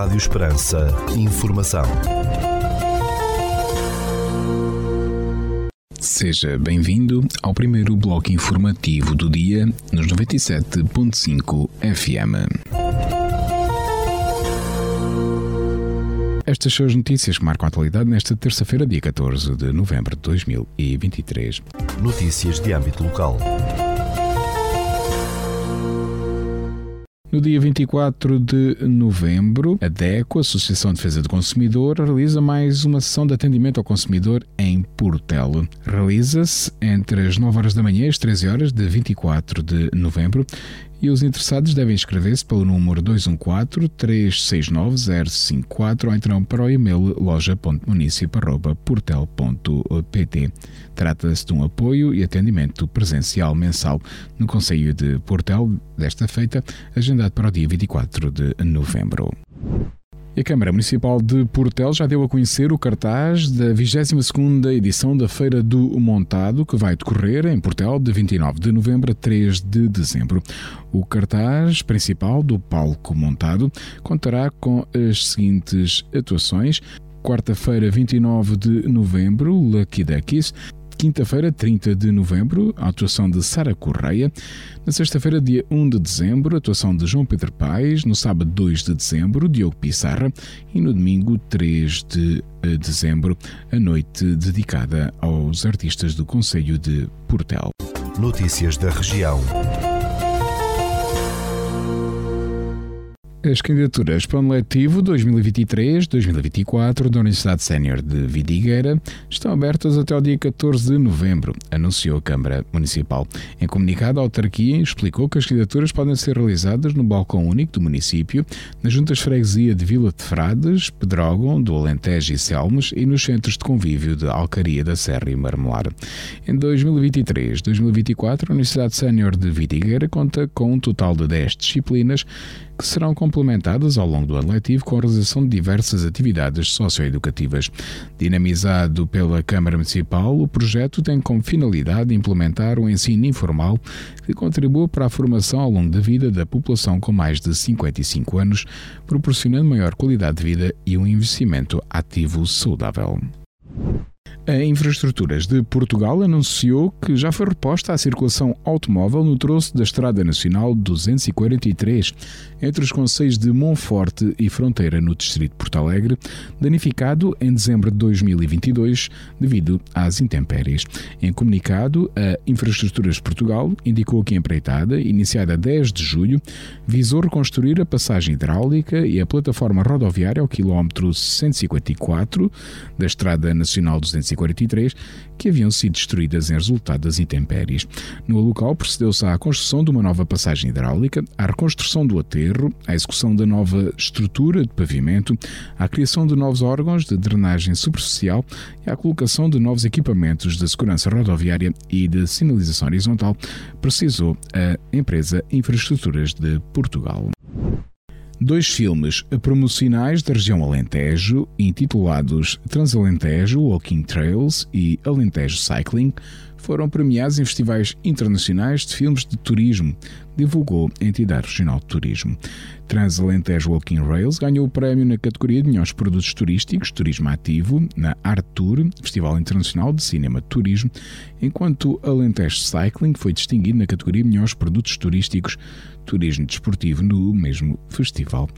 Rádio Esperança. Informação. Seja bem-vindo ao primeiro bloco informativo do dia nos 97.5 FM. Estas são as notícias que marcam a atualidade nesta terça-feira, dia 14 de novembro de 2023. Notícias de âmbito local. No dia 24 de novembro, a DECO, Associação de Defesa do Consumidor, realiza mais uma sessão de atendimento ao consumidor em Portelo. Realiza-se entre as 9 horas da manhã e as 13 horas de 24 de novembro e os interessados devem inscrever-se pelo número 214-369-054 ou então para o e-mail loja.municip.portel.pt. Trata-se de um apoio e atendimento presencial mensal no Conselho de Portel, desta feita, agendado para o dia 24 de novembro. A Câmara Municipal de Portel já deu a conhecer o cartaz da 22ª edição da Feira do Montado, que vai decorrer em Portel de 29 de novembro a 3 de dezembro. O cartaz principal do palco montado contará com as seguintes atuações: quarta-feira, 29 de novembro, Lucky Duckies, quinta-feira, 30 de novembro, a atuação de Sara Correia. Na sexta-feira, dia 1 de dezembro, a atuação de João Pedro Paes. No sábado, 2 de dezembro, Diogo Pissarra. E no domingo, 3 de eh, dezembro, a noite dedicada aos artistas do Conselho de Portel. Notícias da região. As candidaturas para o ano letivo 2023-2024 da Universidade Sénior de Vidigueira estão abertas até o dia 14 de novembro, anunciou a Câmara Municipal. Em comunicado, a autarquia explicou que as candidaturas podem ser realizadas no balcão único do município, nas juntas freguesia de Vila de Frades, Pedrógão, do Alentejo e Selmes e nos centros de convívio de Alcaria da Serra e Marmelar. Em 2023-2024, a Universidade Sénior de Vidigueira conta com um total de 10 disciplinas que serão ao longo do ano letivo com a realização de diversas atividades socioeducativas. Dinamizado pela Câmara Municipal, o projeto tem como finalidade implementar o um ensino informal que contribua para a formação ao longo da vida da população com mais de 55 anos, proporcionando maior qualidade de vida e um investimento ativo saudável. A Infraestruturas de Portugal anunciou que já foi reposta a circulação automóvel no troço da Estrada Nacional 243, entre os conselhos de Monforte e Fronteira, no distrito de Porto Alegre, danificado em dezembro de 2022 devido às intempéries. Em comunicado, a Infraestruturas de Portugal indicou que a empreitada, iniciada a 10 de julho, visou reconstruir a passagem hidráulica e a plataforma rodoviária ao quilómetro 154 da Estrada Nacional 243 43 que haviam sido destruídas em resultado das intempéries. No local procedeu-se à construção de uma nova passagem hidráulica, à reconstrução do aterro, à execução da nova estrutura de pavimento, à criação de novos órgãos de drenagem superficial e à colocação de novos equipamentos de segurança rodoviária e de sinalização horizontal, precisou a empresa Infraestruturas de Portugal dois filmes promocionais da região Alentejo, intitulados Transalentejo Walking Trails e Alentejo Cycling, foram premiados em festivais internacionais de filmes de turismo, divulgou a entidade regional de turismo. Transalentejo Walking Rails ganhou o prémio na categoria de melhores produtos turísticos, turismo ativo, na Art Tour, Festival Internacional de Cinema de Turismo, enquanto Alentejo Cycling foi distinguido na categoria melhores produtos turísticos, turismo desportivo no mesmo festival.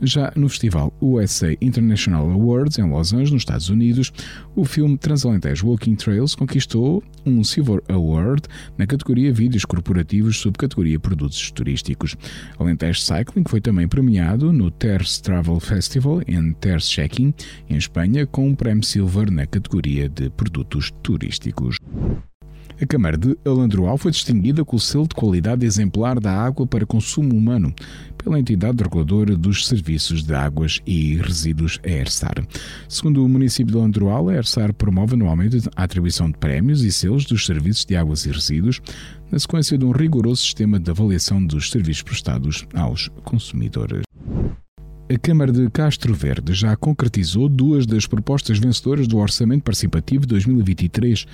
Já no festival USA International Awards em Los Angeles, nos Estados Unidos, o filme Transalentejo Walking Trails conquistou um Silver Award na categoria Vídeos Corporativos, subcategoria Produtos Turísticos. Alentejo Cycling foi também premiado no Terce Travel Festival em Terce Checking, em Espanha, com um prémio Silver na categoria de Produtos Turísticos. A Câmara de Alandroal foi distinguida com o selo de qualidade exemplar da água para consumo humano pela entidade reguladora dos serviços de águas e resíduos, ERSAR. Segundo o município de Alandroal, a ERSAR promove anualmente a atribuição de prémios e selos dos serviços de águas e resíduos na sequência de um rigoroso sistema de avaliação dos serviços prestados aos consumidores. A Câmara de Castro Verde já concretizou duas das propostas vencedoras do Orçamento Participativo 2023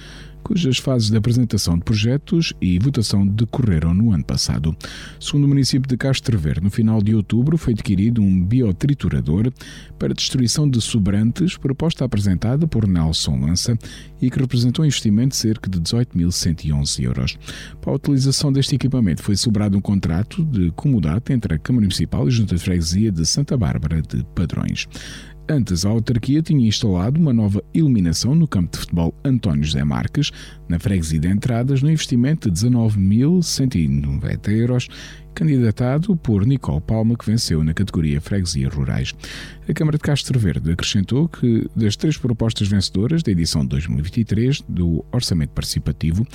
cujas fases de apresentação de projetos e votação decorreram no ano passado. Segundo o município de Castro Verde, no final de outubro foi adquirido um biotriturador para destruição de sobrantes, proposta apresentada por Nelson Lança e que representou um investimento de cerca de 18.111 euros. Para a utilização deste equipamento foi celebrado um contrato de comodato entre a Câmara Municipal e a Junta de Freguesia de Santa Bárbara de Padrões. Antes, a autarquia tinha instalado uma nova iluminação no campo de futebol António José Marques, na freguesia de entradas, no investimento de 19.190 euros, candidatado por Nicole Palma, que venceu na categoria Freguesias Rurais. A Câmara de Castro Verde acrescentou que, das três propostas vencedoras da edição de 2023 do Orçamento Participativo,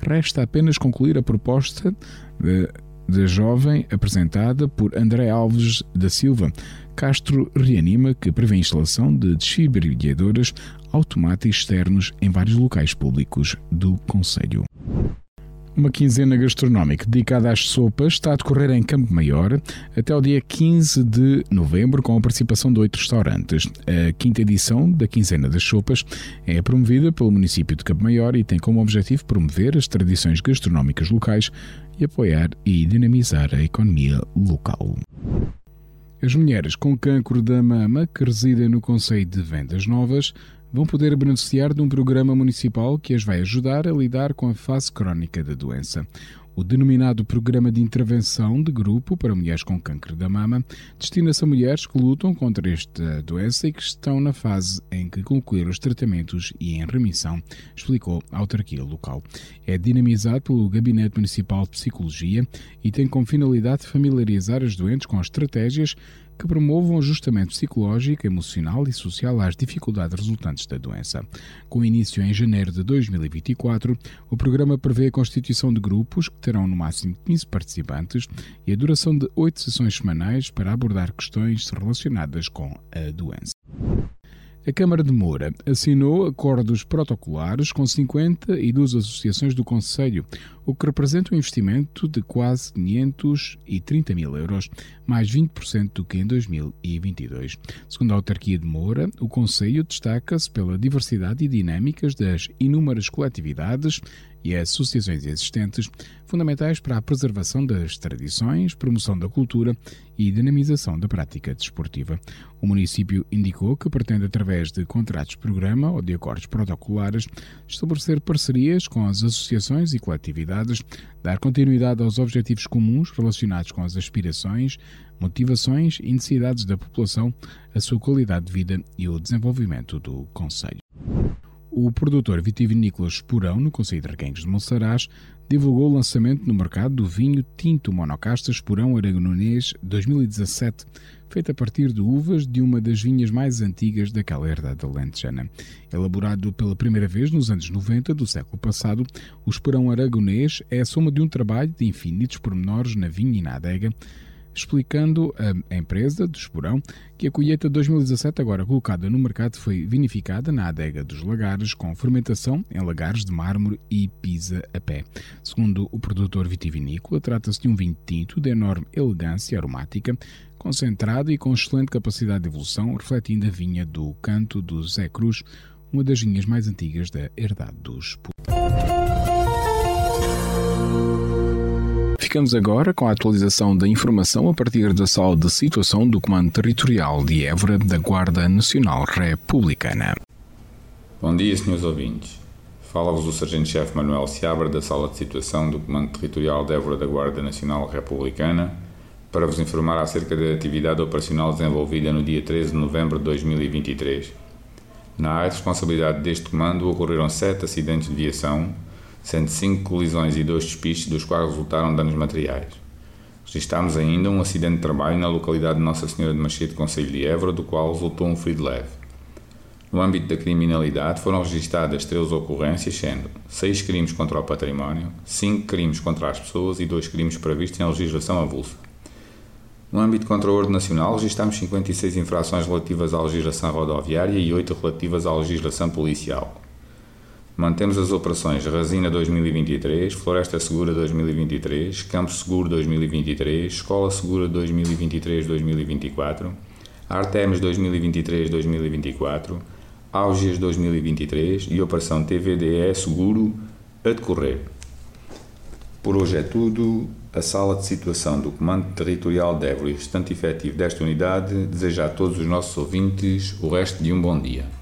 resta apenas concluir a proposta de da jovem apresentada por André Alves da Silva. Castro reanima que prevê a instalação de desfibriladores automáticos externos em vários locais públicos do Conselho. Uma quinzena gastronómica dedicada às sopas está a decorrer em Campo Maior até o dia 15 de novembro, com a participação de oito restaurantes. A quinta edição da Quinzena das Sopas é promovida pelo município de Campo Maior e tem como objetivo promover as tradições gastronómicas locais e apoiar e dinamizar a economia local. As mulheres com cancro da mama que residem no Conselho de Vendas Novas vão poder beneficiar de um programa municipal que as vai ajudar a lidar com a fase crónica da doença. O denominado Programa de Intervenção de Grupo para Mulheres com Câncer da Mama destina-se a mulheres que lutam contra esta doença e que estão na fase em que concluíram os tratamentos e em remissão, explicou a autarquia local. É dinamizado pelo Gabinete Municipal de Psicologia e tem como finalidade familiarizar as doentes com as estratégias que promovam ajustamento psicológico, emocional e social às dificuldades resultantes da doença. Com início em janeiro de 2024, o programa prevê a constituição de grupos que terão no máximo 15 participantes e a duração de 8 sessões semanais para abordar questões relacionadas com a doença. A Câmara de Moura assinou acordos protocolares com 52 associações do Conselho, o que representa um investimento de quase 530 mil euros, mais 20% do que em 2022. Segundo a autarquia de Moura, o Conselho destaca-se pela diversidade e dinâmicas das inúmeras coletividades e associações existentes, fundamentais para a preservação das tradições, promoção da cultura e dinamização da prática desportiva. O município indicou que pretende, através de contratos-programa ou de acordos protocolares, estabelecer parcerias com as associações e coletividades, dar continuidade aos objetivos comuns relacionados com as aspirações, motivações e necessidades da população, a sua qualidade de vida e o desenvolvimento do Conselho. O produtor vitivinícola Esporão, no Conselho de Requengos de Monsaraz, divulgou o lançamento no mercado do vinho Tinto Monocasta Esporão Aragonês 2017, feito a partir de uvas de uma das vinhas mais antigas daquela herdade alentejana. Elaborado pela primeira vez nos anos 90 do século passado, o Esporão Aragonês é a soma de um trabalho de infinitos pormenores na vinha e na adega, explicando a empresa do Esporão que a colheita de 2017, agora colocada no mercado, foi vinificada na adega dos lagares com fermentação em lagares de mármore e pisa a pé. Segundo o produtor vitivinícola, trata-se de um vinho tinto de enorme elegância aromática, concentrado e com excelente capacidade de evolução, refletindo a vinha do Canto do Zé Cruz, uma das vinhas mais antigas da herdade dos Ficamos agora com a atualização da informação a partir da sala de situação do Comando Territorial de Évora da Guarda Nacional Republicana. Bom dia, senhores ouvintes. Fala-vos o Sargento-Chefe Manuel Seabra da Sala de Situação do Comando Territorial de Évora da Guarda Nacional Republicana para vos informar acerca da atividade operacional desenvolvida no dia 13 de novembro de 2023. Na área de responsabilidade deste comando ocorreram sete acidentes de viação, sendo cinco colisões e dois despistes, dos quais resultaram danos materiais. Registámos ainda um acidente de trabalho na localidade de Nossa Senhora de Machete, Conselho de Évora, do qual resultou um ferido leve. No âmbito da criminalidade foram registadas 13 ocorrências, sendo 6 crimes contra o património, 5 crimes contra as pessoas e 2 crimes previstos em legislação avulsa. No âmbito contra o ordem nacional, registámos 56 infrações relativas à legislação rodoviária e 8 relativas à legislação policial. Mantemos as operações Resina 2023, Floresta Segura 2023, Campo Seguro 2023, Escola Segura 2023-2024, Artemis 2023-2024, Auges 2023 e Operação TVDE Seguro a decorrer. Por hoje é tudo. A sala de situação do Comando Territorial de Évora efetivo desta unidade deseja a todos os nossos ouvintes o resto de um bom dia.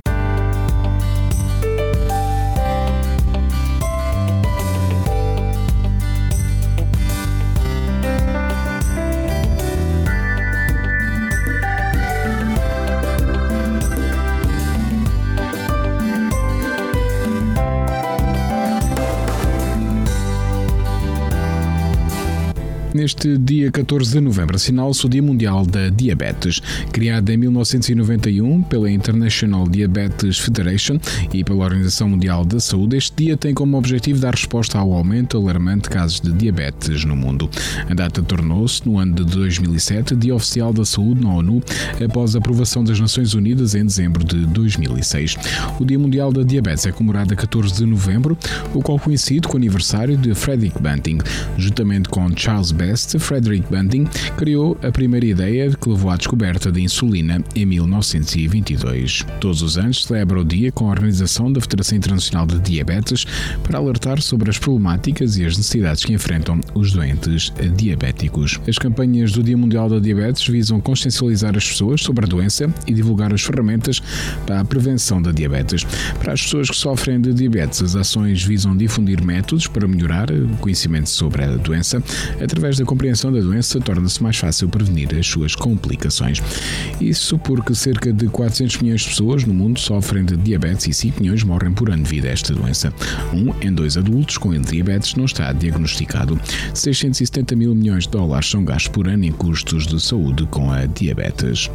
Neste dia 14 de novembro assinala-se o Dia Mundial da Diabetes. Criado em 1991 pela International Diabetes Federation e pela Organização Mundial da Saúde, este dia tem como objetivo dar resposta ao aumento alarmante de casos de diabetes no mundo. A data tornou-se, no ano de 2007, Dia Oficial da Saúde na ONU, após a aprovação das Nações Unidas em dezembro de 2006. O Dia Mundial da Diabetes é comemorado a 14 de novembro, o qual coincide com o aniversário de Frederick Banting, juntamente com Charles Best, Frederick Banting criou a primeira ideia que levou à descoberta da insulina em 1922. Todos os anos celebra o dia com a organização da Federação Internacional de Diabetes para alertar sobre as problemáticas e as necessidades que enfrentam os doentes diabéticos. As campanhas do Dia Mundial da Diabetes visam consciencializar as pessoas sobre a doença e divulgar as ferramentas para a prevenção da diabetes. Para as pessoas que sofrem de diabetes, as ações visam difundir métodos para melhorar o conhecimento sobre a doença através da compreensão da doença, torna-se mais fácil prevenir as suas complicações. Isso porque cerca de 400 milhões de pessoas no mundo sofrem de diabetes e 5 milhões morrem por ano devido a esta doença. Um em dois adultos com diabetes não está diagnosticado. 670 mil milhões de dólares são gastos por ano em custos de saúde com a diabetes.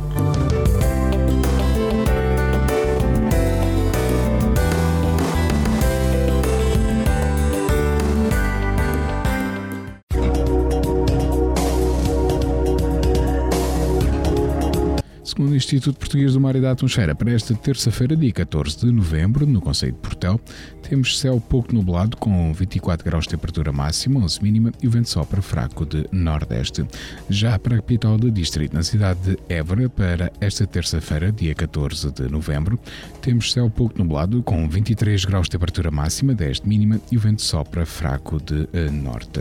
Instituto Português do Mar e da Atmosfera, para esta terça-feira, dia 14 de novembro, no Conselho de Portel, temos céu pouco nublado, com 24 graus de temperatura máxima, 11 mínima, e o vento sopra fraco de nordeste. Já para a capital do distrito, na cidade de Évora, para esta terça-feira, dia 14 de novembro, temos céu pouco nublado, com 23 graus de temperatura máxima, 10 de mínima, e o vento sopra fraco de norte.